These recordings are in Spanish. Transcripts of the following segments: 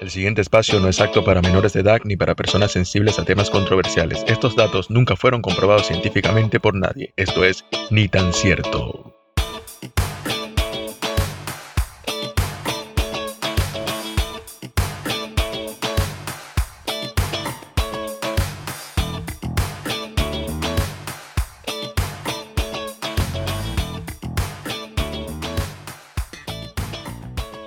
El siguiente espacio no es apto para menores de edad ni para personas sensibles a temas controversiales. Estos datos nunca fueron comprobados científicamente por nadie. Esto es ni tan cierto.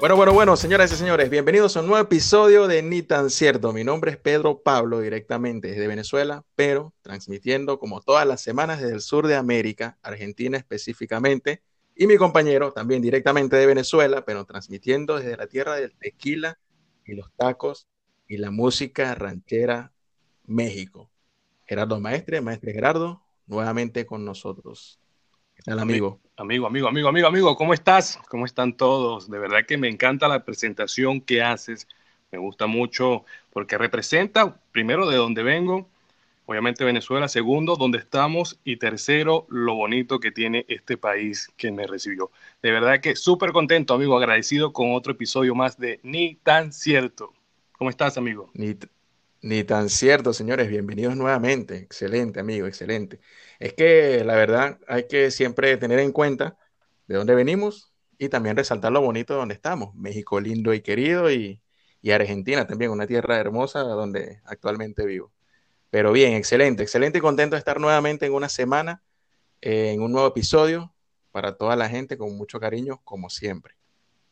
Bueno, bueno, bueno, señoras y señores, bienvenidos a un nuevo episodio de Ni tan cierto. Mi nombre es Pedro Pablo, directamente desde Venezuela, pero transmitiendo como todas las semanas desde el sur de América, Argentina específicamente, y mi compañero también directamente de Venezuela, pero transmitiendo desde la tierra del tequila y los tacos y la música ranchera México. Gerardo Maestre, Maestre Gerardo, nuevamente con nosotros. ¿Qué tal, amigo? Amigo, amigo, amigo, amigo, amigo, ¿cómo estás? ¿Cómo están todos? De verdad que me encanta la presentación que haces. Me gusta mucho porque representa, primero, de dónde vengo, obviamente Venezuela, segundo, dónde estamos y tercero, lo bonito que tiene este país que me recibió. De verdad que súper contento, amigo, agradecido con otro episodio más de Ni tan cierto. ¿Cómo estás, amigo? Ni, ni tan cierto, señores. Bienvenidos nuevamente. Excelente, amigo, excelente. Es que la verdad hay que siempre tener en cuenta de dónde venimos y también resaltar lo bonito de donde estamos. México lindo y querido y, Argentina también, una tierra hermosa donde actualmente vivo. Pero bien, excelente, excelente y contento de estar nuevamente en una semana, eh, en un nuevo episodio para toda la gente con mucho cariño, como siempre.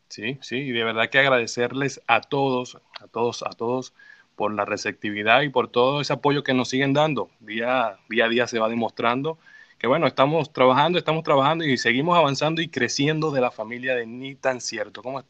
Sí, sí, y de verdad que agradecerles a todos, a todos, a todos por la receptividad y por todo ese apoyo que nos siguen dando. Día, día a día se va demostrando que, bueno, estamos trabajando, estamos trabajando y seguimos avanzando y creciendo de la familia de Ni tan cierto. como,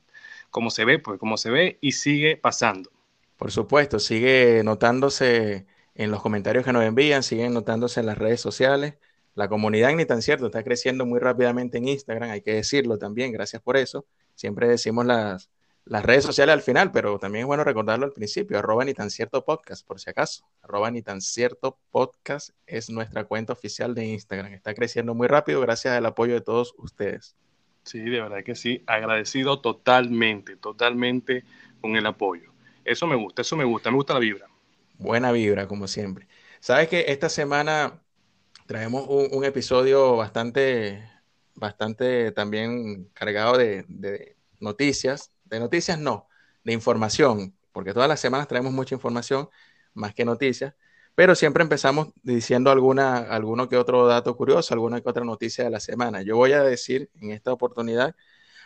como se ve, pues como se ve y sigue pasando. Por supuesto, sigue notándose en los comentarios que nos envían, siguen notándose en las redes sociales. La comunidad Ni tan cierto está creciendo muy rápidamente en Instagram, hay que decirlo también, gracias por eso. Siempre decimos las, las redes sociales al final, pero también es bueno recordarlo al principio, arroba ni tan cierto podcast, por si acaso. Arroba ni tan cierto podcast es nuestra cuenta oficial de Instagram. Está creciendo muy rápido gracias al apoyo de todos ustedes. Sí, de verdad que sí. Agradecido totalmente, totalmente con el apoyo. Eso me gusta, eso me gusta, me gusta la vibra. Buena vibra, como siempre. Sabes que esta semana traemos un, episodio bastante, bastante también cargado de, de noticias, de noticias no, de información, porque todas las semanas traemos mucha información, más que noticias, pero siempre empezamos diciendo alguna, alguno que otro dato curioso, alguna que otra noticia de la semana. Yo voy a decir en esta oportunidad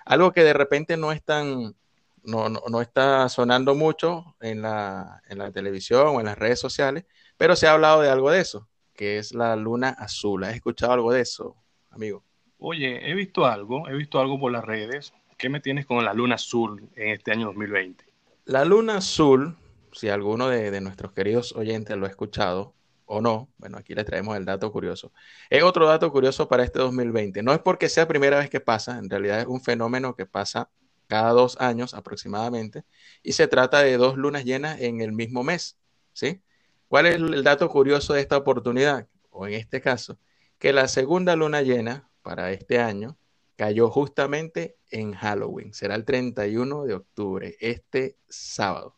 algo que de repente no es tan, no, no, está sonando mucho en la, en la televisión o en las redes sociales, pero se ha hablado de algo de eso, que es la luna azul. ¿Has escuchado algo de eso, amigo? Oye, he visto algo, he visto algo por las redes, ¿Qué me tienes con la luna azul en este año 2020? La luna azul, si alguno de, nuestros queridos oyentes lo ha escuchado o no, bueno, aquí le traemos el dato curioso. Es otro dato curioso para este 2020. No es porque sea primera vez que pasa, en realidad es un fenómeno que pasa cada dos años aproximadamente, y se trata de dos lunas llenas en el mismo mes, ¿sí? ¿Cuál es el dato curioso de esta oportunidad? O en este caso, que la segunda luna llena para este año cayó justamente en Halloween. Será el 31 de octubre, este sábado.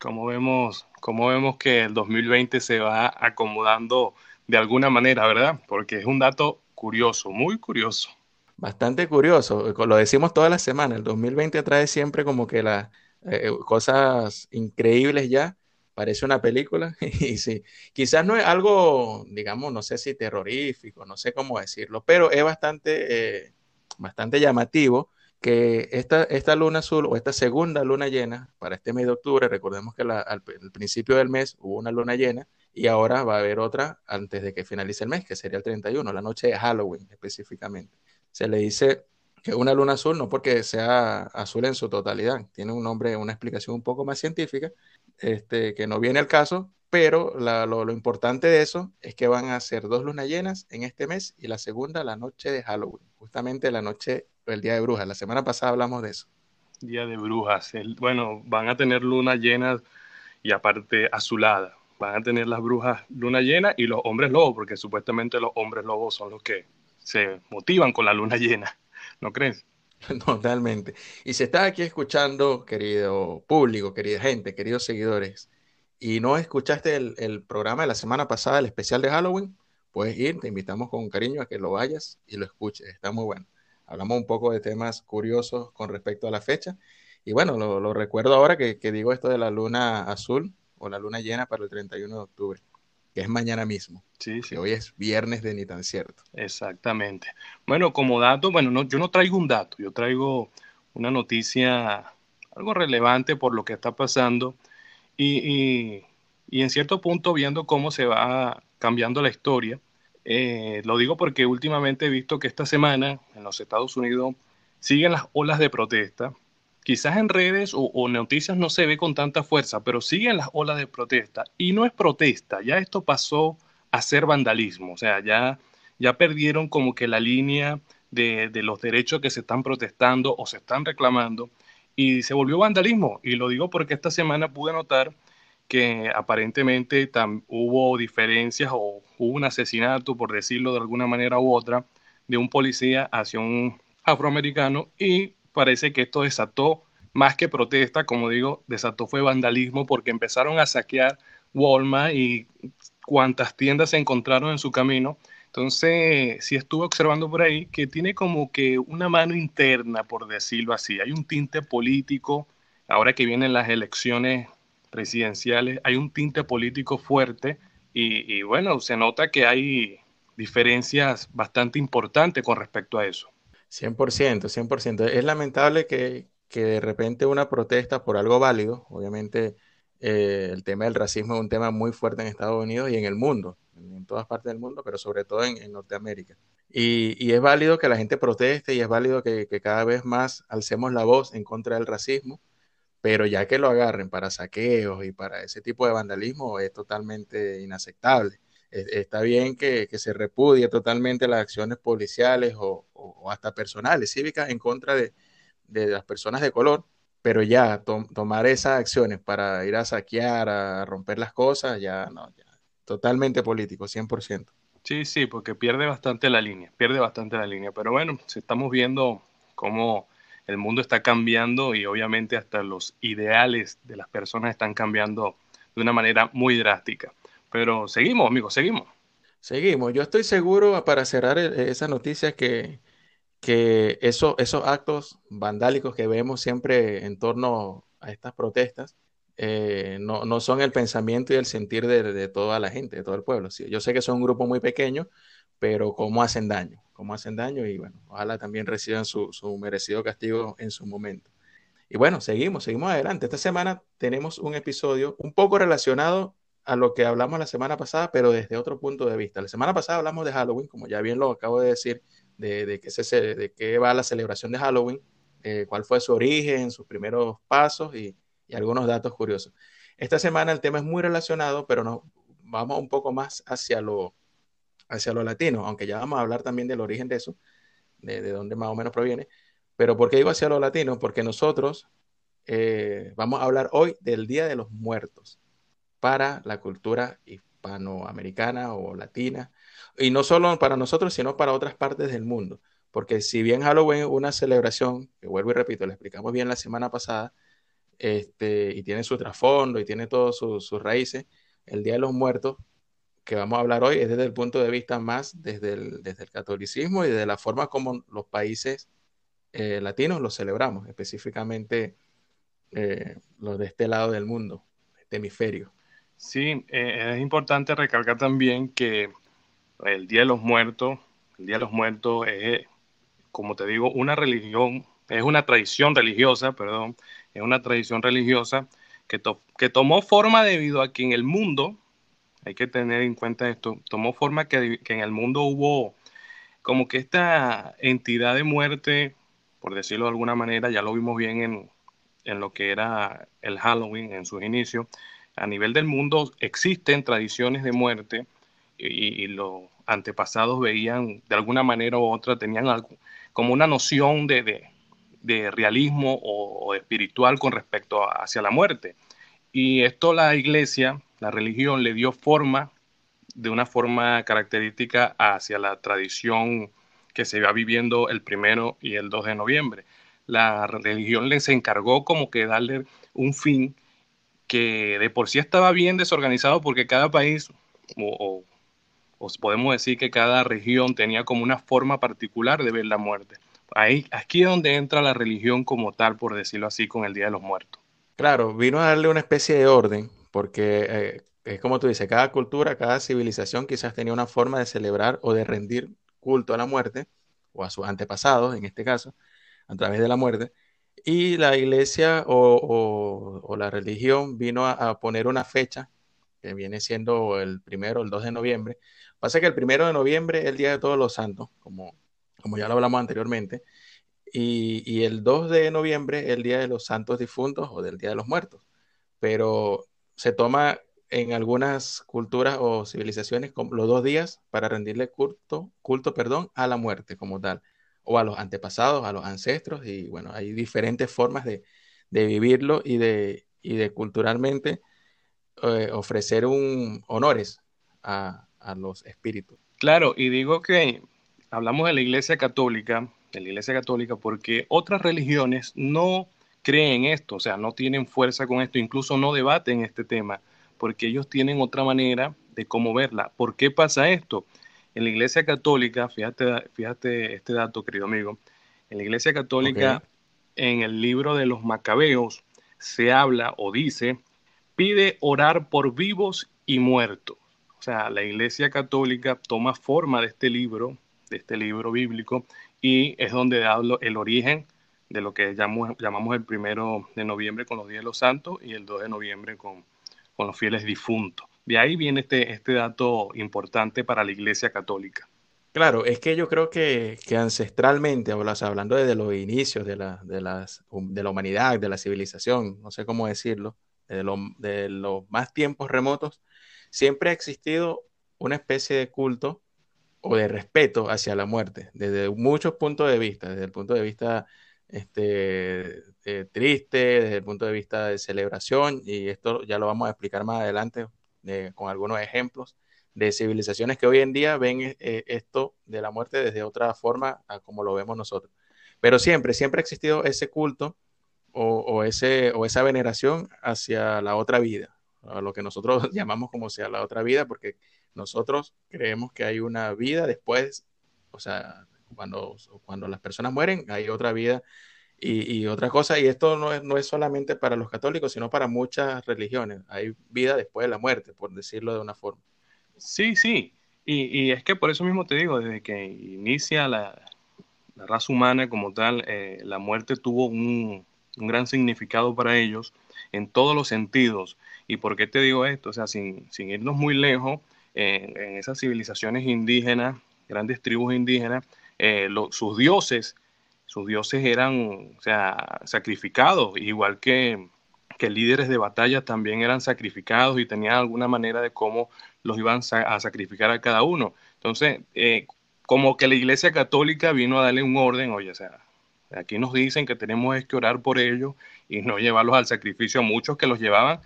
Como vemos, como vemos que el 2020 se va acomodando de alguna manera, ¿verdad? Porque es un dato curioso, muy curioso. Bastante curioso, lo decimos todas las semanas, el 2020 trae siempre como que las eh, cosas increíbles ya, parece una película, y sí, quizás no es algo, digamos, no sé si terrorífico, no sé cómo decirlo, pero es bastante eh, bastante llamativo que esta, esta luna azul o esta segunda luna llena para este mes de octubre, recordemos que al, principio del mes hubo una luna llena y ahora va a haber otra antes de que finalice el mes, que sería el 31, la noche de Halloween específicamente. Se le dice que una luna azul no porque sea azul en su totalidad, tiene un nombre, una explicación un poco más científica, este, que no viene al caso, pero lo, lo, importante de eso es que van a ser dos lunas llenas en este mes y la segunda la noche de Halloween, justamente la noche, el día de brujas. La semana pasada hablamos de eso. Día de brujas. bueno, van a tener lunas llenas y aparte azulada. Van a tener las brujas luna llena y los hombres lobos, porque supuestamente los hombres lobos son los que se motivan con la luna llena. ¿No crees? Totalmente. Y si estás aquí escuchando, querido público, querida gente, queridos seguidores, y no escuchaste el, el, programa de la semana pasada, el especial de Halloween, puedes ir, te invitamos con cariño a que lo vayas y lo escuches, está muy bueno. Hablamos un poco de temas curiosos con respecto a la fecha. Y bueno, lo, recuerdo ahora que, que, digo esto de la luna azul o la luna llena para el 31 de octubre, que es mañana mismo. Sí, sí. Que hoy es viernes de ni tan cierto. Exactamente. Bueno, como dato, bueno, no, yo no traigo un dato, yo traigo una noticia, algo relevante por lo que está pasando y, y, y en cierto punto viendo cómo se va cambiando la historia. Eh, lo digo porque últimamente he visto que esta semana en los Estados Unidos siguen las olas de protesta. Quizás en redes o, noticias no se ve con tanta fuerza, pero siguen las olas de protesta. Y no es protesta, ya esto pasó a ser vandalismo. O sea, ya, ya perdieron como que la línea de, de los derechos que se están protestando o se están reclamando y se volvió vandalismo. Y lo digo porque esta semana pude notar que aparentemente hubo diferencias o hubo un asesinato, por decirlo de alguna manera u otra, de un policía hacia un afroamericano y parece que esto desató más que protesta, como digo, desató fue vandalismo porque empezaron a saquear Walmart y cuantas tiendas se encontraron en su camino. Entonces, sí estuve observando por ahí que tiene como que una mano interna, por decirlo así. Hay un tinte político, ahora que vienen las elecciones presidenciales, hay un tinte político fuerte y, y, bueno, se nota que hay diferencias bastante importantes con respecto a eso. 100%, 100%. Es lamentable que, que de repente una protesta por algo válido, obviamente eh, el tema del racismo es un tema muy fuerte en Estados Unidos y en el mundo, en todas partes del mundo, pero sobre todo en, en Norteamérica. Y, y, es válido que la gente proteste y es válido que, que cada vez más alcemos la voz en contra del racismo pero ya que lo agarren para saqueos y para ese tipo de vandalismo es totalmente inaceptable. Está bien que, que se repudie totalmente las acciones policiales o, o hasta personales, cívicas, en contra de, de, las personas de color, pero ya to tomar esas acciones para ir a saquear, a romper las cosas, ya no, ya, totalmente político, 100%. Sí, sí, porque pierde bastante la línea, pierde bastante la línea, pero bueno, si estamos viendo cómo el mundo está cambiando y obviamente hasta los ideales de las personas están cambiando de una manera muy drástica. Pero seguimos, amigos, seguimos. Seguimos. Yo estoy seguro, para cerrar esa noticia, que, que eso, esos actos vandálicos que vemos siempre en torno a estas protestas eh, no, no, son el pensamiento y el sentir de, de, toda la gente, de todo el pueblo. Sí, yo sé que son un grupo muy pequeño, pero cómo hacen daño, cómo hacen daño y bueno, ojalá también reciban su, su, merecido castigo en su momento. Y bueno, seguimos, seguimos adelante. Esta semana tenemos un episodio un poco relacionado a lo que hablamos la semana pasada, pero desde otro punto de vista. La semana pasada hablamos de Halloween, como ya bien lo acabo de decir, de, de, qué, se, de qué va la celebración de Halloween, eh, cuál fue su origen, sus primeros pasos y, y algunos datos curiosos. Esta semana el tema es muy relacionado, pero nos vamos un poco más hacia lo, hacia latino, aunque ya vamos a hablar también del origen de eso, de, de dónde más o menos proviene. Pero ¿por qué digo hacia lo latino? Porque nosotros eh, vamos a hablar hoy del Día de los Muertos para la cultura hispanoamericana o latina, y no solo para nosotros, sino para otras partes del mundo. Porque si bien Halloween es una celebración, que vuelvo y repito, le explicamos bien la semana pasada, este, y tiene su trasfondo y tiene todas sus, raíces, el Día de los Muertos que vamos a hablar hoy es desde el punto de vista más desde el, desde el catolicismo y de la forma como los países eh, latinos lo celebramos, específicamente eh, los de este lado del mundo, este hemisferio. Sí, eh, es importante recalcar también que el Día de los Muertos, el Día de los Muertos es, como te digo, una religión, es una tradición religiosa, perdón, es una tradición religiosa que, to que tomó forma debido a que en el mundo hay que tener en cuenta esto, tomó forma que, que, en el mundo hubo como que esta entidad de muerte, por decirlo de alguna manera, ya lo vimos bien en, en lo que era el Halloween en sus inicios, a nivel del mundo existen tradiciones de muerte y, los antepasados veían de alguna manera u otra, tenían algo, como una noción de, de, realismo o, o, espiritual con respecto a, hacia la muerte. Y esto la iglesia la religión le dio forma de una forma característica hacia la tradición que se va viviendo el primero y el 2 de noviembre. La religión les encargó como que darle un fin que de por sí estaba bien desorganizado porque cada país, o, podemos decir que cada región tenía como una forma particular de ver la muerte. Ahí, aquí es donde entra la religión como tal, por decirlo así, con el Día de los Muertos. Claro, vino a darle una especie de orden, porque eh, es como tú dices, cada cultura, cada civilización quizás tenía una forma de celebrar o de rendir culto a la muerte, o a sus antepasados en este caso, a través de la muerte, y la iglesia o, la religión vino a, poner una fecha que viene siendo el primero, el 2 de noviembre. Pasa que el primero de noviembre es el Día de Todos los Santos, como, como ya lo hablamos anteriormente, y, y el 2 de noviembre es el Día de los Santos Difuntos o del Día de los Muertos. Pero se toma en algunas culturas o civilizaciones los dos días para rendirle culto, culto perdón, a la muerte como tal, o a los antepasados, a los ancestros, y bueno, hay diferentes formas de, vivirlo y de, y de culturalmente eh, ofrecer un, honores a, a los espíritus. Claro, y digo que hablamos de la Iglesia Católica, de la Iglesia Católica, porque otras religiones no creen esto, o sea, no tienen fuerza con esto, incluso no debaten este tema porque ellos tienen otra manera de cómo verla. ¿Por qué pasa esto? En la Iglesia Católica, fíjate, fíjate este dato, querido amigo, en la Iglesia Católica, en el libro de los Macabeos, se habla o dice, pide orar por vivos y muertos. O sea, la Iglesia Católica toma forma de este libro, de este libro bíblico, y es donde hablo el origen de lo que llamamos, llamamos el primero de noviembre con los días de los santos y el 2 de noviembre con, con los fieles difuntos. De ahí viene este, este dato importante para la Iglesia Católica. Claro, es que yo creo que, que ancestralmente, hablando desde los inicios de la, de, las, de la humanidad, de la civilización, no sé cómo decirlo, de, de los más tiempos remotos, siempre ha existido una especie de culto o de respeto hacia la muerte, desde muchos puntos de vista, desde el punto de vista este, eh, triste desde el punto de vista de celebración, y esto ya lo vamos a explicar más adelante eh, con algunos ejemplos de civilizaciones que hoy en día ven eh, esto de la muerte desde otra forma a como lo vemos nosotros. Pero siempre, siempre ha existido ese culto o, ese, o esa veneración hacia la otra vida, lo que nosotros llamamos como sea la otra vida, porque nosotros creemos que hay una vida después, o sea, cuando, cuando las personas mueren, hay otra vida y, y otra cosa. Y esto no es, no es solamente para los católicos, sino para muchas religiones. Hay vida después de la muerte, por decirlo de una forma. Sí, sí. Y, y es que por eso mismo te digo, desde que inicia la, la raza humana como tal, eh, la muerte tuvo un, un, gran significado para ellos en todos los sentidos. ¿Y por qué te digo esto? O sea, sin, sin irnos muy lejos, en esas civilizaciones indígenas, grandes tribus indígenas, eh, sus dioses, sus dioses eran o sea, sacrificados, igual que, que líderes de batalla también eran sacrificados y tenían alguna manera de cómo los iban a sacrificar a cada uno. Entonces, eh, como que la Iglesia Católica vino a darle un orden, oye, o sea, aquí nos dicen que tenemos que orar por ellos y no llevarlos al sacrificio. Muchos que los llevaban,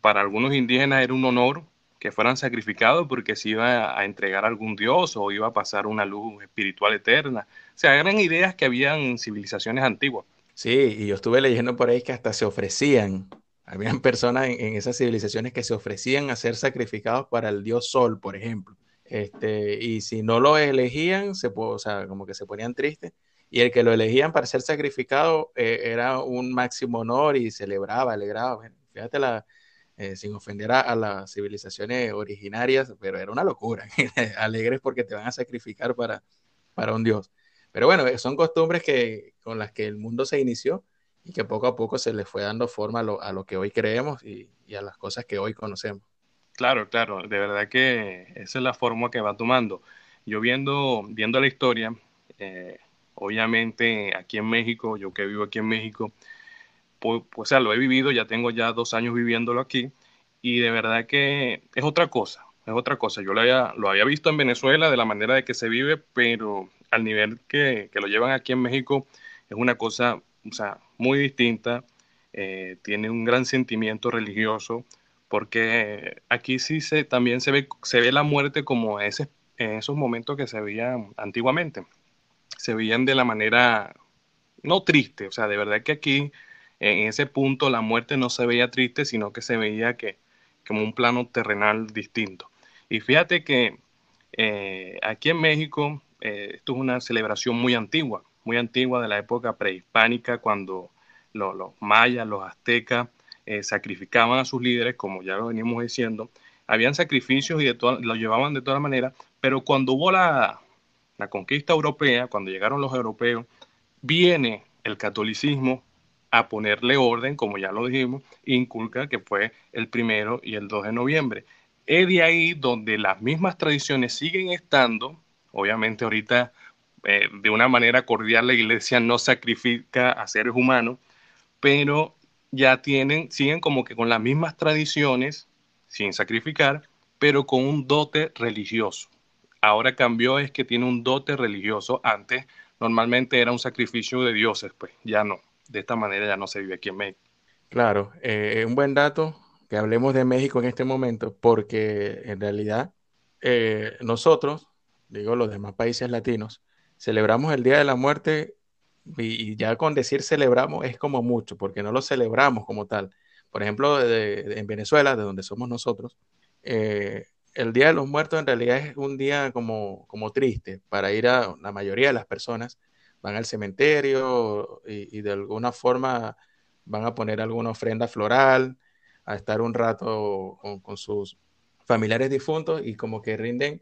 para algunos indígenas era un honor que fueran sacrificados porque se iba a entregar a algún dios o iba a pasar una luz espiritual eterna. O sea, eran ideas que habían en civilizaciones antiguas. Sí, y yo estuve leyendo por ahí que hasta se ofrecían, habían personas en, esas civilizaciones que se ofrecían a ser sacrificados para el dios Sol, por ejemplo. Este, y si no lo elegían, se, o sea, como que se ponían tristes. Y el que lo elegían para ser sacrificado eh, era un máximo honor y celebraba, alegraba. fíjate la, eh, sin ofender a, las civilizaciones originarias, pero era una locura. Alegres porque te van a sacrificar para, para un dios. Pero bueno, eh, son costumbres que, con las que el mundo se inició y que poco a poco se le fue dando forma a lo, a lo que hoy creemos y, y, a las cosas que hoy conocemos. Claro, claro, de verdad que esa es la forma que va tomando. Yo viendo, viendo la historia, eh, obviamente aquí en México, yo que vivo aquí en México, pues, o sea, lo he vivido, ya tengo ya dos años viviéndolo aquí y de verdad que es otra cosa, es otra cosa. Yo lo había, lo había visto en Venezuela de la manera de que se vive, pero al nivel que, que lo llevan aquí en México es una cosa, o sea, muy distinta. Eh, tiene un gran sentimiento religioso, porque aquí sí se, también se ve, se ve la muerte como ese, en esos momentos que se veía antiguamente. se veían de la manera no triste, o sea, de verdad que aquí en ese punto la muerte no se veía triste, sino que se veía que como un plano terrenal distinto. Y fíjate que eh, aquí en México eh, esto es una celebración muy antigua, muy antigua de la época prehispánica, cuando los mayas, los aztecas eh, sacrificaban a sus líderes, como ya lo veníamos diciendo, habían sacrificios y de lo llevaban de todas maneras, pero cuando hubo la, la conquista europea, cuando llegaron los europeos, viene el catolicismo a ponerle orden, como ya lo dijimos, inculca que fue el primero y el 2 de noviembre. Es de ahí donde las mismas tradiciones siguen estando, obviamente ahorita eh, de una manera cordial la iglesia no sacrifica a seres humanos, pero ya tienen, siguen como que con las mismas tradiciones, sin sacrificar, pero con un dote religioso. Ahora cambió es que tiene un dote religioso. Antes normalmente era un sacrificio de dioses, pues ya no. De esta manera ya no se vive aquí en México. Claro, eh, un buen dato que hablemos de México en este momento, porque en realidad eh, nosotros, digo los demás países latinos, celebramos el Día de la Muerte y, ya con decir celebramos es como mucho, porque no lo celebramos como tal. Por ejemplo, en Venezuela, de donde somos nosotros, eh, el Día de los Muertos en realidad es un día como, como triste para ir a la mayoría de las personas. Van al cementerio y, de alguna forma van a poner alguna ofrenda floral, a estar un rato con, sus familiares difuntos y como que rinden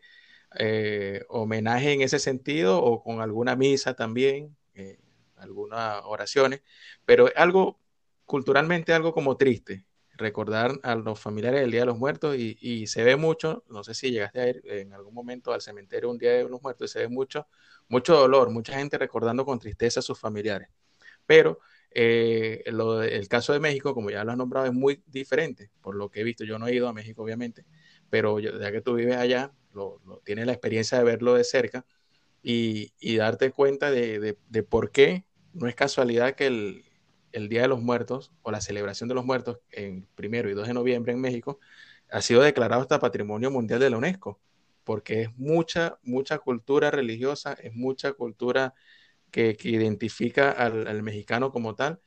eh, homenaje en ese sentido o con alguna misa también. Eh, algunas oraciones, pero algo culturalmente algo como triste, recordar a los familiares del Día de los Muertos y, se ve mucho, no sé si llegaste a ir en algún momento al cementerio un Día de los Muertos y se ve mucho, mucho dolor, mucha gente recordando con tristeza a sus familiares. Pero eh, el caso de México, como ya lo has nombrado, es muy diferente, por lo que he visto. Yo no he ido a México, obviamente, pero ya que tú vives allá, lo, tienes la experiencia de verlo de cerca y, darte cuenta de, de por qué no es casualidad que el, Día de los Muertos o la celebración de los muertos en primero y 2 de noviembre en México ha sido declarado hasta Patrimonio Mundial de la UNESCO, porque es mucha, mucha cultura religiosa, es mucha cultura que, identifica al, mexicano como tal,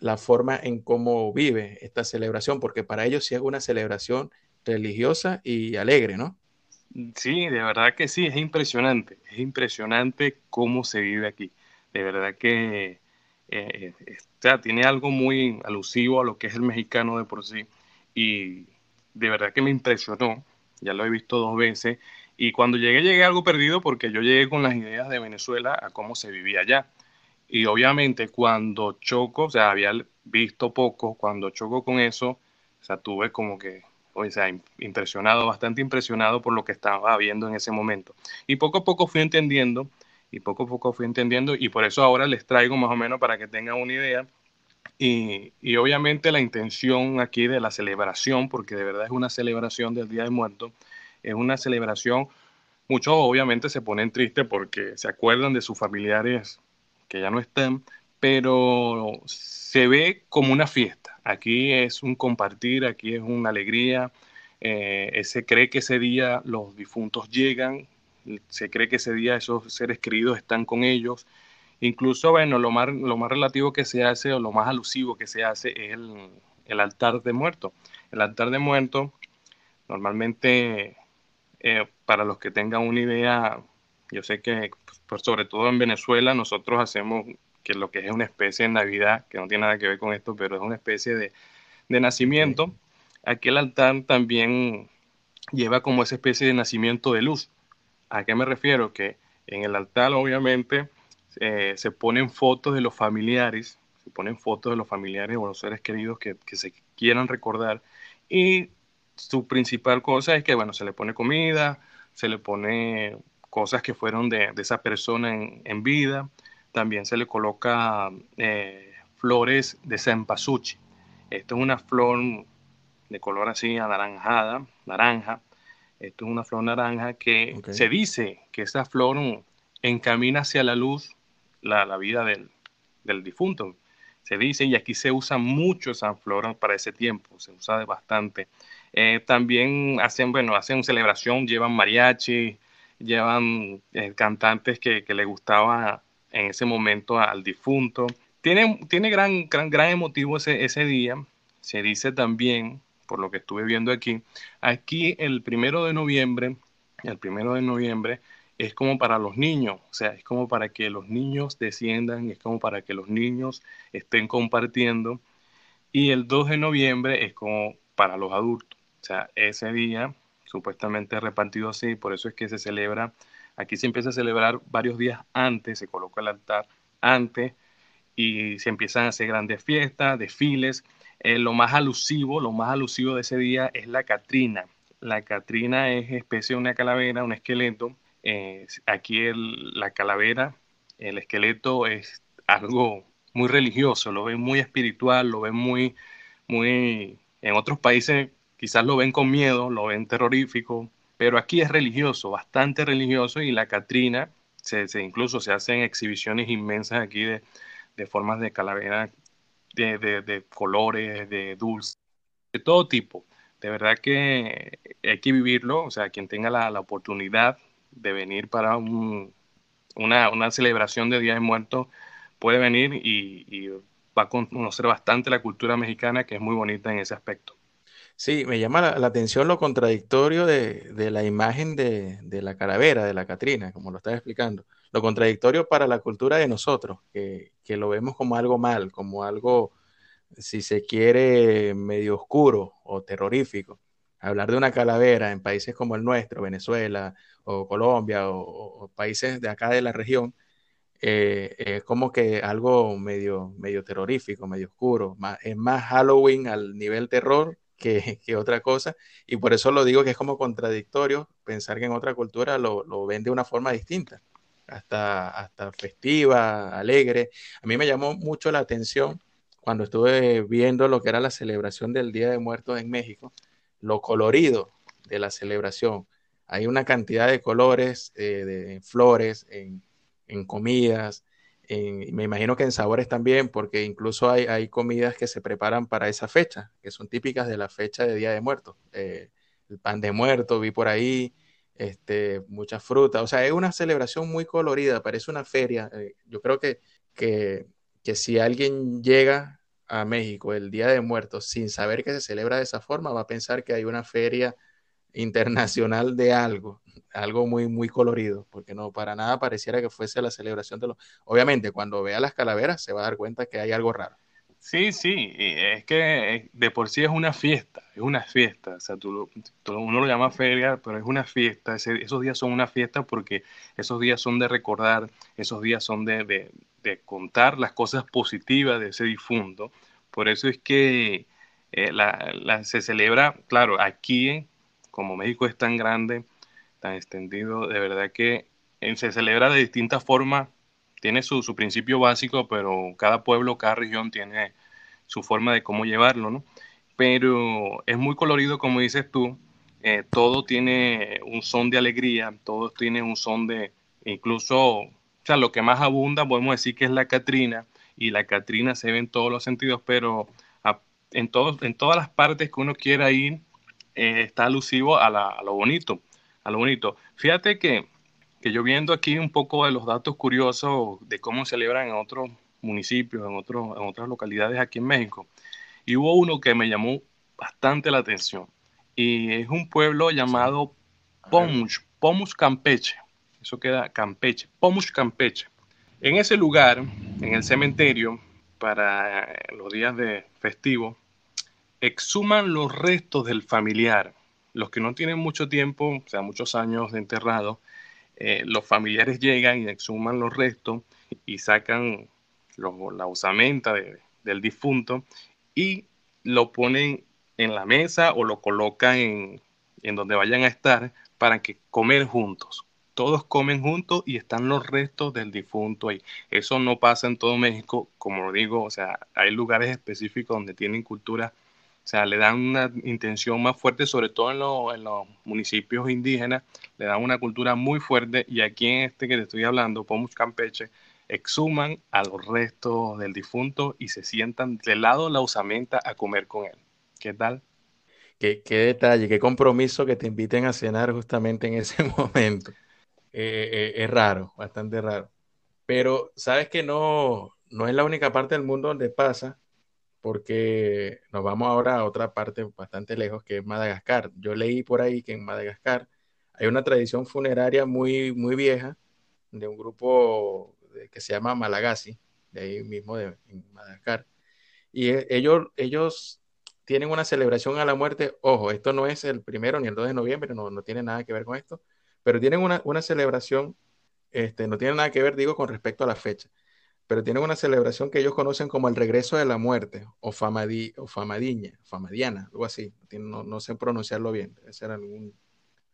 la forma en cómo vive esta celebración, porque para ellos sí es una celebración religiosa y alegre, ¿no? Sí, de verdad que sí, es impresionante, es impresionante cómo se vive aquí de verdad que eh, eh, tiene algo muy alusivo a lo que es el mexicano de por sí. Y de verdad que me impresionó, ya lo he visto dos veces. Y cuando llegué, llegué algo perdido porque yo llegué con las ideas de Venezuela a cómo se vivía allá. Y obviamente cuando choco, o sea, había visto poco, cuando choco con eso, o sea, tuve como que, o sea, impresionado, bastante impresionado por lo que estaba viendo en ese momento. Y poco a poco fui entendiendo y poco a poco fui entendiendo y por eso ahora les traigo más o menos para que tengan una idea. Y, y, obviamente la intención aquí de la celebración, porque de verdad es una celebración del Día de Muertos, es una celebración, muchos obviamente se ponen tristes porque se acuerdan de sus familiares que ya no están, pero se ve como una fiesta. Aquí es un compartir, aquí es una alegría. Eh, se cree que ese día los difuntos llegan, se cree que ese día esos seres queridos están con ellos. Incluso, bueno, lo más, lo más relativo que se hace o lo más alusivo que se hace es el, altar de muertos. El altar de muertos, normalmente, eh, para los que tengan una idea, yo sé que, pues, sobre todo en Venezuela, nosotros hacemos que lo que es una especie de Navidad, que no tiene nada que ver con esto, pero es una especie de, de nacimiento. Aquí el altar también lleva como esa especie de nacimiento de luz. ¿A qué me refiero? Que en el altar obviamente eh, se ponen fotos de los familiares, se ponen fotos de los familiares o los seres queridos que, se quieran recordar y su principal cosa es que, bueno, se le pone comida, se le pone cosas que fueron de, esa persona en, vida, también se le coloca eh, flores de cempasúchil. Esto es una flor de color así anaranjada, naranja, esto es una flor naranja que se dice que esa flor encamina hacia la luz la, vida del, del, difunto. Se dice, y aquí se usa mucho esa flor para ese tiempo, se usa bastante. Eh, también hacen, bueno, hacen celebración, llevan mariachi, llevan eh, cantantes que, que, le gustaba en ese momento al difunto. Tiene, tiene gran, gran, gran emotivo ese, ese día. Se dice también, por lo que estuve viendo aquí, aquí el primero de noviembre, el primero de noviembre es como para los niños, o sea, es como para que los niños desciendan, es como para que los niños estén compartiendo. Y el 2 de noviembre es como para los adultos, o sea, ese día supuestamente repartido así, por eso es que se celebra, aquí se empieza a celebrar varios días antes, se coloca el altar antes y se empiezan a hacer grandes fiestas, desfiles. Eh, lo más alusivo, lo más alusivo de ese día es la Catrina. La Catrina es especie de una calavera, un esqueleto. Aquí la calavera, el esqueleto es algo muy religioso, lo ven muy espiritual, lo ven muy, muy, en otros países quizás lo ven con miedo, lo ven terrorífico, pero aquí es religioso, bastante religioso y la Catrina, se, incluso se hacen exhibiciones inmensas aquí de, formas de calavera, de, colores, de dulces, de todo tipo. De verdad que hay que vivirlo, o sea, quien tenga la, oportunidad de venir para una, celebración de Día de Muertos puede venir y, y va a conocer bastante la cultura mexicana, que es muy bonita en ese aspecto. Sí, me llama la, atención lo contradictorio de, la imagen de, la calavera, de la Catrina, como lo estás explicando. Lo contradictorio para la cultura de nosotros, que, lo vemos como algo mal, como algo, si se quiere, medio oscuro o terrorífico. Hablar de una calavera en países como el nuestro, Venezuela o Colombia o, países de acá de la región, eh, es como que algo medio, medio terrorífico, medio oscuro. es más Halloween al nivel terror que, otra cosa. Y por eso lo digo que es como contradictorio pensar que en otra cultura lo, lo ven de una forma distinta, hasta, hasta festiva, alegre. A mí me llamó mucho la atención cuando estuve viendo lo que era la celebración del Día de Muertos en México, lo colorido de la celebración. Hay una cantidad de colores, eh, de flores en, en comidas, me imagino que en sabores también, porque incluso hay, hay, comidas que se preparan para esa fecha, que son típicas de la fecha de Día de Muertos. Eh, el pan de muerto, vi por ahí, este, muchas frutas. O sea, es una celebración muy colorida, parece una feria. Eh, yo creo que, que, que si alguien llega a México el Día de Muertos sin saber que se celebra de esa forma, va a pensar que hay una feria internacional de algo, algo muy, muy colorido, porque no, para nada pareciera que fuese la celebración de los... Obviamente, cuando vea las calaveras se va a dar cuenta que hay algo raro. Sí, sí, es que eh, de por sí es una fiesta, es una fiesta, o sea, tú, uno lo llama feria, pero es una fiesta, esos días son una fiesta porque esos días son de recordar, esos días son de, de, contar las cosas positivas de ese difunto, por eso es que eh, la, se celebra, claro, aquí como México es tan grande, tan extendido, de verdad que eh, se celebra de distintas formas, tiene su, principio básico, pero cada pueblo, cada región tiene su forma de cómo llevarlo, ¿no? Pero es muy colorido, como dices tú, eh, todo tiene un son de alegría, todo tiene un son de, incluso, o sea, lo que más abunda, podemos decir que es la Catrina, y la Catrina se ve en todos los sentidos, pero en, todos, en todas las partes que uno quiera ir, eh, está alusivo a, lo bonito, a lo bonito. Fíjate que, que yo viendo aquí un poco de los datos curiosos de cómo celebran en otros municipios, en, otros, en otras localidades aquí en México, y hubo uno que me llamó bastante la atención, y es un pueblo llamado Pomuch, Pomuch Campeche, eso queda Campeche, Pomuch Campeche. En ese lugar, en el cementerio, para los días de festivo, exhuman los restos del familiar. Los que no tienen mucho tiempo, o sea, muchos años de enterrado, eh, los familiares llegan y exhuman los restos y sacan la osamenta del difunto y lo ponen en la mesa o lo colocan en, en donde vayan a estar para que comer juntos. Todos comen juntos y están los restos del difunto ahí. Eso no pasa en todo México, como lo digo, o sea, hay lugares específicos donde tienen cultura o sea, le dan una intención más fuerte, sobre todo en, los municipios indígenas, le dan una cultura muy fuerte y aquí en este que te estoy hablando, Pomus Campeche, exhuman a los restos del difunto y se sientan del lado de la usamenta a comer con él. ¿Qué tal? Qué, qué, detalle, qué compromiso que te inviten a cenar justamente en ese momento. eh, es raro, bastante raro. Pero sabes que no, no es la única parte del mundo donde pasa, porque nos vamos ahora a otra parte bastante lejos, que es Madagascar. Yo leí por ahí que en Madagascar hay una tradición funeraria muy, muy vieja de un grupo que se llama Malagasy, de ahí mismo de Madagascar. Y e, ellos, ellos tienen una celebración a la muerte. Ojo, esto no es el primero ni el 2 de noviembre, no, no tiene nada que ver con esto, pero tienen una, una celebración, este, no tiene nada que ver, digo, con respecto a la fecha pero tienen una celebración que ellos conocen como el regreso de la muerte, o, famadi, o famadiña, famadiana, algo así, no, sé pronunciarlo bien, debe ser algún,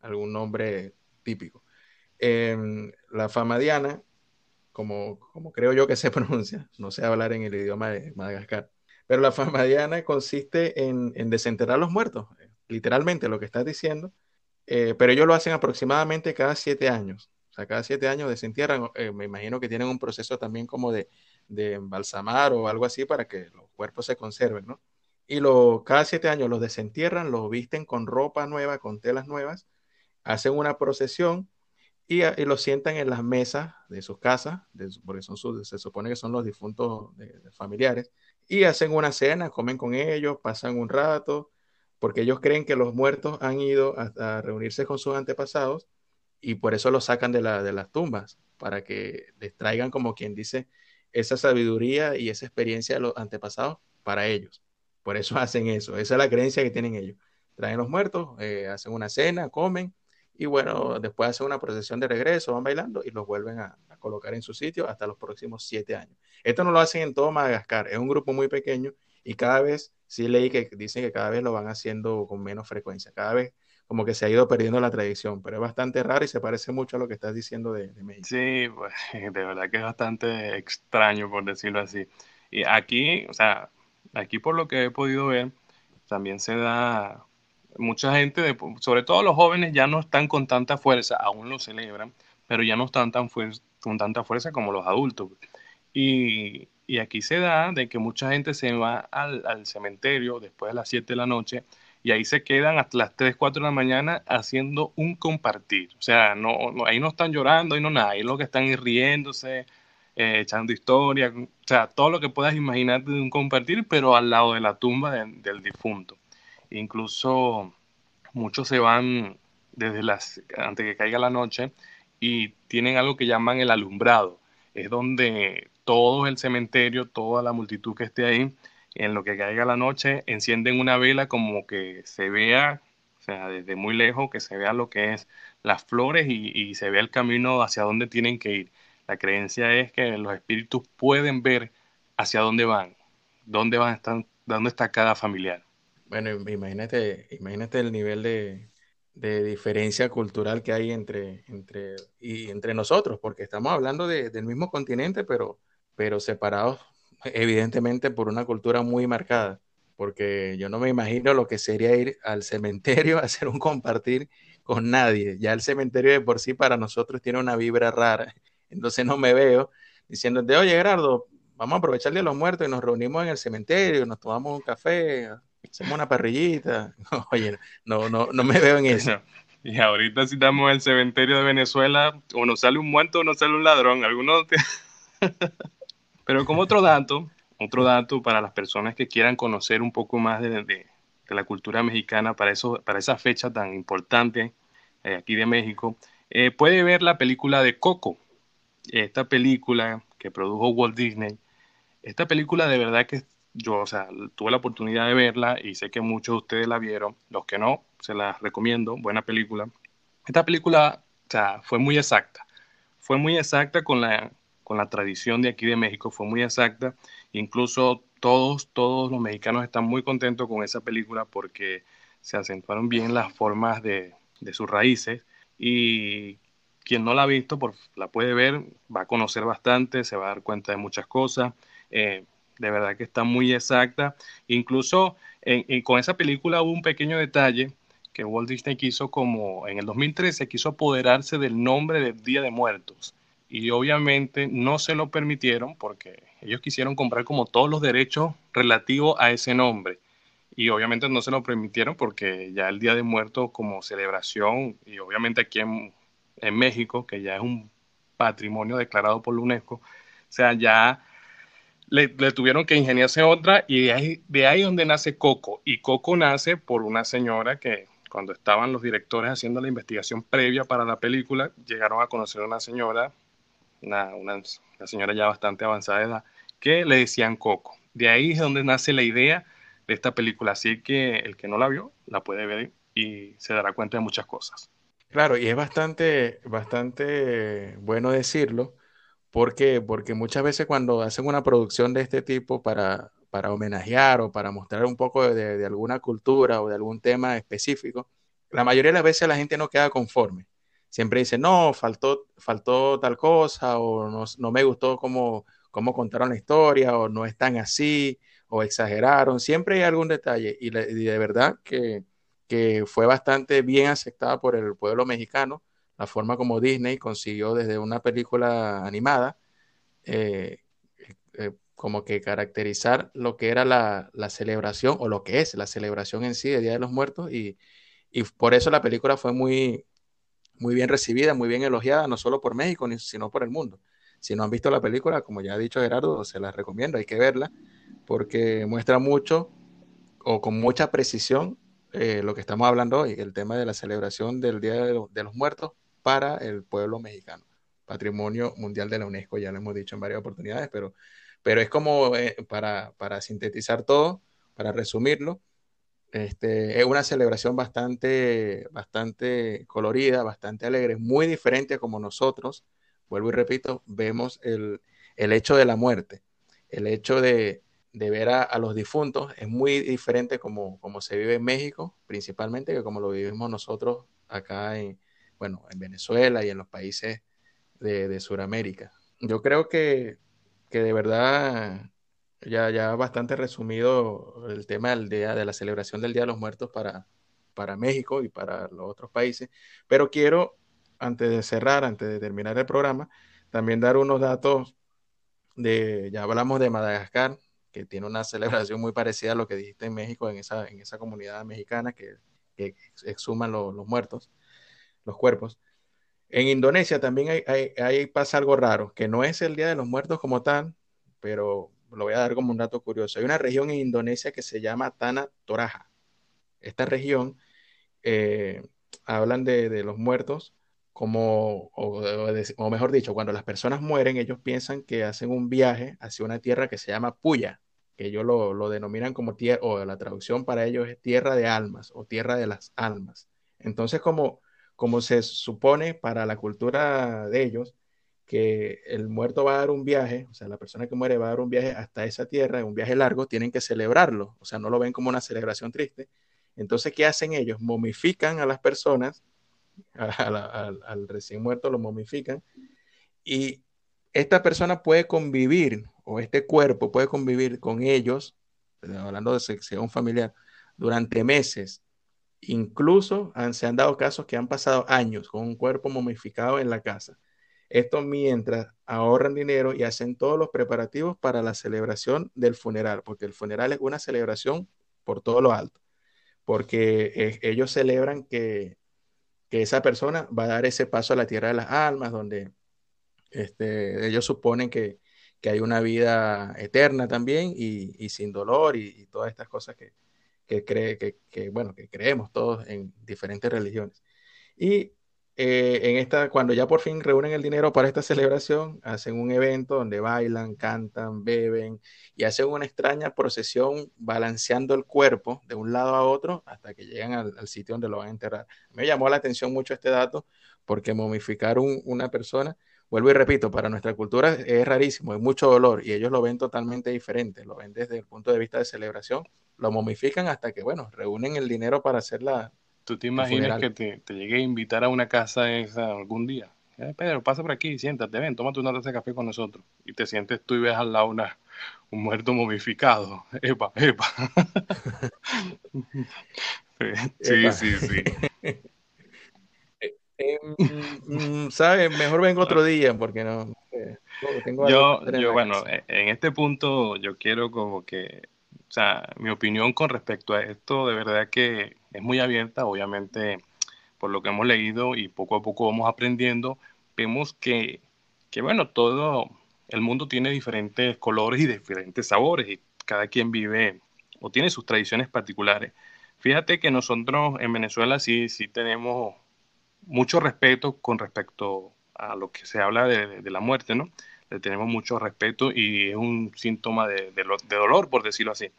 algún nombre típico. Em, la famadiana, como, como creo yo que se pronuncia, no sé hablar en el idioma de Madagascar, pero la famadiana consiste en, en desenterrar los muertos, literalmente lo que estás diciendo, eh, pero ellos lo hacen aproximadamente cada siete años. O sea, cada siete años desentierran, eh, me imagino que tienen un proceso también como de, de, embalsamar o algo así para que los cuerpos se conserven, ¿no? Y lo, cada siete años los desentierran, los visten con ropa nueva, con telas nuevas, hacen una procesión y, y los sientan en las mesas de sus casas, porque son se supone que son los difuntos familiares, y hacen una cena, comen con ellos, pasan un rato, porque ellos creen que los muertos han ido a reunirse con sus antepasados y por eso lo sacan de, la, de las tumbas, para que les traigan, como quien dice, esa sabiduría y esa experiencia de los antepasados para ellos. Por eso hacen eso, esa es la creencia que tienen ellos. Traen los muertos, eh, hacen una cena, comen y bueno, después hacen una procesión de regreso, van bailando y los vuelven a, a, colocar en su sitio hasta los próximos siete años. Esto no lo hacen en todo Madagascar, es un grupo muy pequeño y cada vez, sí leí que dicen que cada vez lo van haciendo con menos frecuencia, cada vez como que se ha ido perdiendo la tradición, pero es bastante raro y se parece mucho a lo que estás diciendo de, de México. Sí, pues de verdad que es bastante extraño, por decirlo así. Y aquí, o sea, aquí por lo que he podido ver, también se da mucha gente, sobre todo los jóvenes, ya no están con tanta fuerza, aún lo celebran, pero ya no están tan con tanta fuerza como los adultos. Y, y, aquí se da de que mucha gente se va al, al cementerio después de las 7 de la noche y ahí se quedan hasta las 3, 4 de la mañana haciendo un compartir. O sea, no, ahí no están llorando, ahí no nada, ahí lo que están riéndose, eh, echando historia, o sea, todo lo que puedas imaginar de un compartir, pero al lado de la tumba del difunto. Incluso muchos se van desde las, antes que caiga la noche y tienen algo que llaman el alumbrado. Es donde todo el cementerio, toda la multitud que esté ahí, en lo que caiga la noche, encienden una vela como que se vea, o sea, desde muy lejos, que se vea lo que es las flores y, se vea el camino hacia dónde tienen que ir. La creencia es que los espíritus pueden ver hacia dónde van, dónde van a estar, dónde está cada familiar. Bueno, imagínate, imagínate el nivel de, de diferencia cultural que hay entre, entre, y entre nosotros, porque estamos hablando de, del mismo continente, pero, pero separados evidentemente por una cultura muy marcada, porque yo no me imagino lo que sería ir al cementerio a hacer un compartir con nadie. Ya el cementerio de por sí para nosotros tiene una vibra rara, entonces no me veo diciéndote, oye Gerardo, vamos a aprovechar el Día de los Muertos y nos reunimos en el cementerio, nos tomamos un café, hacemos una parrillita. Oye, no, no, no me veo en eso. Y ahorita si estamos en el cementerio de Venezuela, o nos sale un muerto o nos sale un ladrón. Algunos Pero como otro dato, otro dato para las personas que quieran conocer un poco más de, de, la cultura mexicana para, eso, para esa fecha tan importante eh, aquí de México, eh, puede ver la película de Coco. Esta película que produjo Walt Disney. Esta película de verdad que yo, o sea, tuve la oportunidad de verla y sé que muchos de ustedes la vieron. Los que no, se la recomiendo. Buena película. Esta película, o sea, fue muy exacta. Fue muy exacta con la, con la tradición de aquí de México, fue muy exacta. Incluso todos, todos los mexicanos están muy contentos con esa película porque se acentuaron bien las formas de, de sus raíces y quien no la ha visto por, la puede ver, va a conocer bastante, se va a dar cuenta de muchas cosas. Eh, de verdad que está muy exacta. Incluso con esa película hubo un pequeño detalle que Walt Disney quiso como en el 2013 quiso apoderarse del nombre del Día de Muertos y obviamente no se lo permitieron porque ellos quisieron comprar como todos los derechos relativos a ese nombre y obviamente no se lo permitieron porque ya el Día de Muertos como celebración y obviamente aquí en, en México, que ya es un patrimonio declarado por la UNESCO. O sea, ya le, tuvieron que ingeniarse otra y de ahí, de ahí donde nace Coco. Y Coco nace por una señora que cuando estaban los directores haciendo la investigación previa para la película, llegaron a conocer a una señora, una, una, señora ya bastante avanzada de edad, que le decían Coco. De ahí es donde nace la idea de esta película. Así que el que no la vio, la puede ver y se dará cuenta de muchas cosas. Claro, y es bastante, bastante bueno decirlo, porque, porque muchas veces cuando hacen una producción de este tipo para, para homenajear o para mostrar un poco de, de, alguna cultura o de algún tema específico, la mayoría de las veces la gente no queda conforme. Siempre dice, no, faltó, faltó tal cosa, o no, no me gustó cómo, cómo contaron la historia, o no es tan así, o exageraron. Siempre hay algún detalle, y, de verdad que que fue bastante bien aceptada por el pueblo mexicano, la forma como Disney consiguió desde una película animada, eh, eh, como que caracterizar lo que era la, la, celebración o lo que es la celebración en sí del Día de los Muertos y, y, por eso la película fue muy, muy bien recibida, muy bien elogiada, no solo por México, sino por el mundo. Si no han visto la película, como ya ha dicho Gerardo, se la recomiendo, hay que verla porque muestra mucho o con mucha precisión eh, lo que estamos hablando hoy, el tema de la celebración del Día de, los Muertos para el pueblo mexicano. Patrimonio Mundial de la UNESCO, ya lo hemos dicho en varias oportunidades, pero, pero es como eh, para, para, sintetizar todo, para resumirlo, este, es una celebración bastante, bastante colorida, bastante alegre, muy diferente a como nosotros, vuelvo y repito, vemos el, el hecho de la muerte, el hecho de, de ver a, los difuntos es muy diferente como, como se vive en México, principalmente, que como lo vivimos nosotros acá en, bueno, en Venezuela y en los países de, de Sudamérica. Yo creo que, que de verdad ya, ya bastante resumido el tema del día, de la celebración del Día de los Muertos para, para México y para los otros países, pero quiero, antes de cerrar, antes de terminar el programa, también dar unos datos de, ya hablamos de Madagascar, que tiene una celebración muy parecida a lo que dijiste en México, en esa, en esa comunidad mexicana que, que exhuman los muertos, los cuerpos. En Indonesia también hay, hay, pasa algo raro, que no es el Día de los Muertos como tal, pero lo voy a dar como un dato curioso. Hay una región en Indonesia que se llama Tanah Toraja. Esta región eh, hablan de, los muertos como, o, o, mejor dicho, cuando las personas mueren, ellos piensan que hacen un viaje hacia una tierra que se llama Puya, que ellos lo, lo denominan como tierra, o la traducción para ellos es tierra de almas o tierra de las almas. Entonces, como, como se supone para la cultura de ellos, que el muerto va a dar un viaje, o sea, la persona que muere va a dar un viaje hasta esa tierra, un viaje largo, tienen que celebrarlo, o sea, no lo ven como una celebración triste. Entonces, ¿qué hacen ellos? Momifican a las personas, al recién muerto lo momifican, y esta persona puede convivir o este cuerpo puede convivir con ellos, hablando de sección familiar, durante meses. Incluso se han dado casos que han pasado años con un cuerpo momificado en la casa. Esto mientras ahorran dinero y hacen todos los preparativos para la celebración del funeral, porque el funeral es una celebración por todo lo alto, porque eh, ellos celebran que, que esa persona va a dar ese paso a la tierra de las almas, donde este, ellos suponen que, que, hay una vida eterna también y, y sin dolor y, todas estas cosas que, que, cree, que, bueno, que creemos todos en diferentes religiones. Y eh, en esta, cuando ya por fin reúnen el dinero para esta celebración, hacen un evento donde bailan, cantan, beben y hacen una extraña procesión balanceando el cuerpo de un lado a otro hasta que llegan al, sitio donde lo van a enterrar. Me llamó la atención mucho este dato porque momificar un, una persona vuelvo y repito, para nuestra cultura es rarísimo, es mucho dolor y ellos lo ven totalmente diferente, lo ven desde el punto de vista de celebración, lo momifican hasta que, bueno, reúnen el dinero para hacer la... ¿Tú te imaginas que te, te, llegue a invitar a una casa esa algún día? Eh, Pedro, pasa por aquí, siéntate, ven, tómate una taza de café con nosotros. Y te sientes tú y ves al lado una, un muerto momificado. Epa, epa. sí, epa. sí, sí. Eh, mm, ¿Sabes? Mejor vengo otro día porque no. Eh, tengo yo, yo bueno, en este punto yo quiero como que, sea, mi opinión con respecto a esto de verdad que es muy abierta, obviamente por lo que hemos leído y poco a poco vamos aprendiendo, vemos que, que bueno, todo el mundo tiene diferentes colores y diferentes sabores y cada quien vive o tiene sus tradiciones particulares. Fíjate que nosotros en Venezuela sí, sí tenemos mucho respeto con respecto a lo que se habla de, la muerte, ¿no? Tenemos mucho respeto y es un síntoma de, dolor, por decirlo así.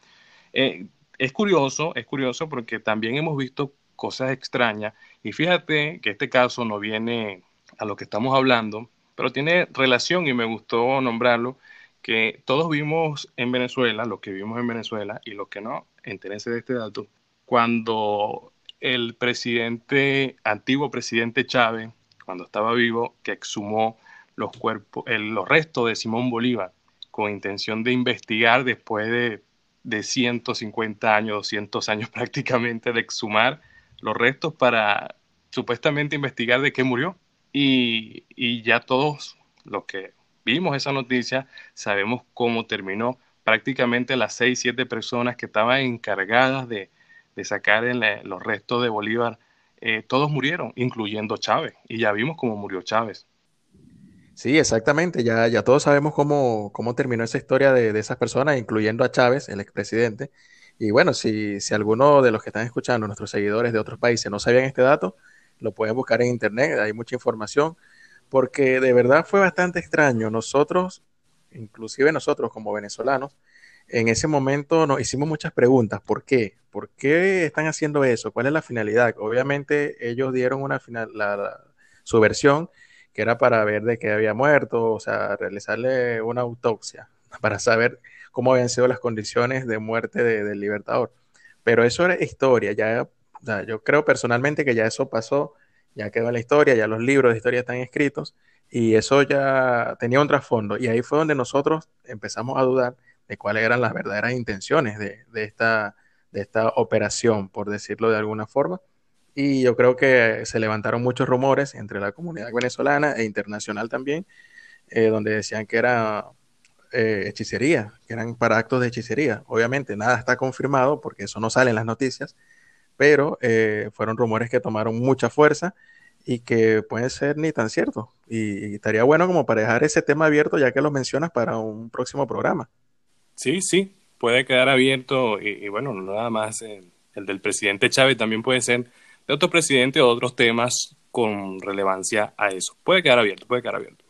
Eh, es curioso, es curioso porque también hemos visto cosas extrañas y fíjate que este caso no viene a lo que estamos hablando, pero tiene relación y me gustó nombrarlo, que todos vimos en Venezuela, lo que vimos en Venezuela y lo que no, entérense de este dato, cuando el presidente, antiguo presidente Chávez, cuando estaba vivo, que exhumó los cuerpos, los restos de Simón Bolívar con intención de investigar después de, de 150 años, 200 años prácticamente de exhumar los restos para supuestamente investigar de qué murió. Y, y ya todos los que vimos esa noticia sabemos cómo terminó. Prácticamente las seis, siete personas que estaban encargadas de, de sacar los restos de Bolívar, eh, todos murieron, incluyendo Chávez, y ya vimos cómo murió Chávez. Sí, exactamente, ya, ya todos sabemos cómo, cómo terminó esa historia de, de esas personas, incluyendo a Chávez, el expresidente. Y bueno, si, si alguno de los que están escuchando, nuestros seguidores de otros países, no sabían este dato, lo pueden buscar en internet, hay mucha información, porque de verdad fue bastante extraño. Nosotros, inclusive nosotros como venezolanos, en ese momento nos hicimos muchas preguntas. ¿Por qué? ¿Por qué están haciendo eso? ¿Cuál es la finalidad? Obviamente ellos dieron una final, su versión, que era para ver de qué había muerto, o sea, realizarle una autopsia, para saber cómo habían sido las condiciones de muerte del Libertador. Pero eso era historia, ya, yo creo personalmente que ya eso pasó, ya quedó en la historia, ya los libros de historia están escritos, y eso ya tenía un trasfondo, y ahí fue donde nosotros empezamos a dudar de cuáles eran las verdaderas intenciones de, esta, de esta operación, por decirlo de alguna forma. Y yo creo que se levantaron muchos rumores entre la comunidad venezolana e internacional también, eh, donde decían que era eh, hechicería, que eran para actos de hechicería. Obviamente nada está confirmado porque eso no sale en las noticias, pero eh, fueron rumores que tomaron mucha fuerza y que pueden ser ni tan ciertos. Y, estaría bueno como para dejar ese tema abierto ya que lo mencionas para un próximo programa. Sí, sí, puede quedar abierto y, bueno, no nada más el, del presidente Chávez, también puede ser de otro presidente o otros temas con relevancia a eso. Puede quedar abierto, puede quedar abierto.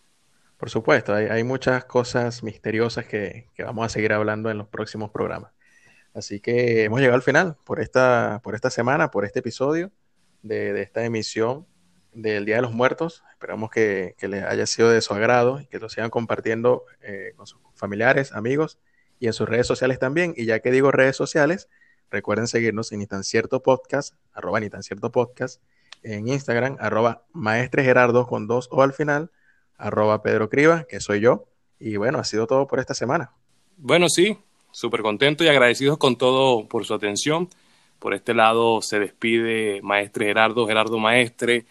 Por supuesto, hay, muchas cosas misteriosas que, vamos a seguir hablando en los próximos programas. Así que hemos llegado al final por esta, por esta semana, por este episodio de, esta emisión del Día de los Muertos. Esperamos que, les haya sido de su agrado y que lo sigan compartiendo eh, con sus familiares, amigos y en sus redes sociales también. Y ya que digo redes sociales, recuerden seguirnos en Tan Cierto Podcast, arroba Tan Cierto Podcast, en Instagram, arroba Maestre Gerardo con dos o al final, arroba Pedro Criba, que soy yo. Y bueno, ha sido todo por esta semana. Bueno, sí, súper contento y agradecidos con todo por su atención. Por este lado se despide Maestre Gerardo, Gerardo Maestre.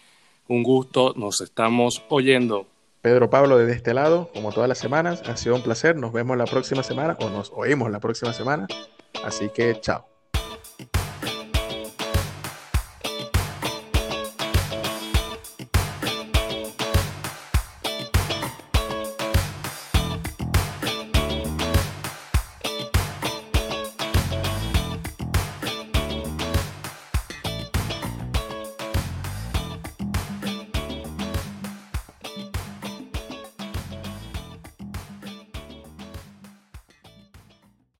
Un gusto, nos estamos oyendo. Pedro Pablo desde este lado, como todas las semanas. Ha sido un placer. Nos vemos la próxima semana o nos oímos la próxima semana. Así que chao.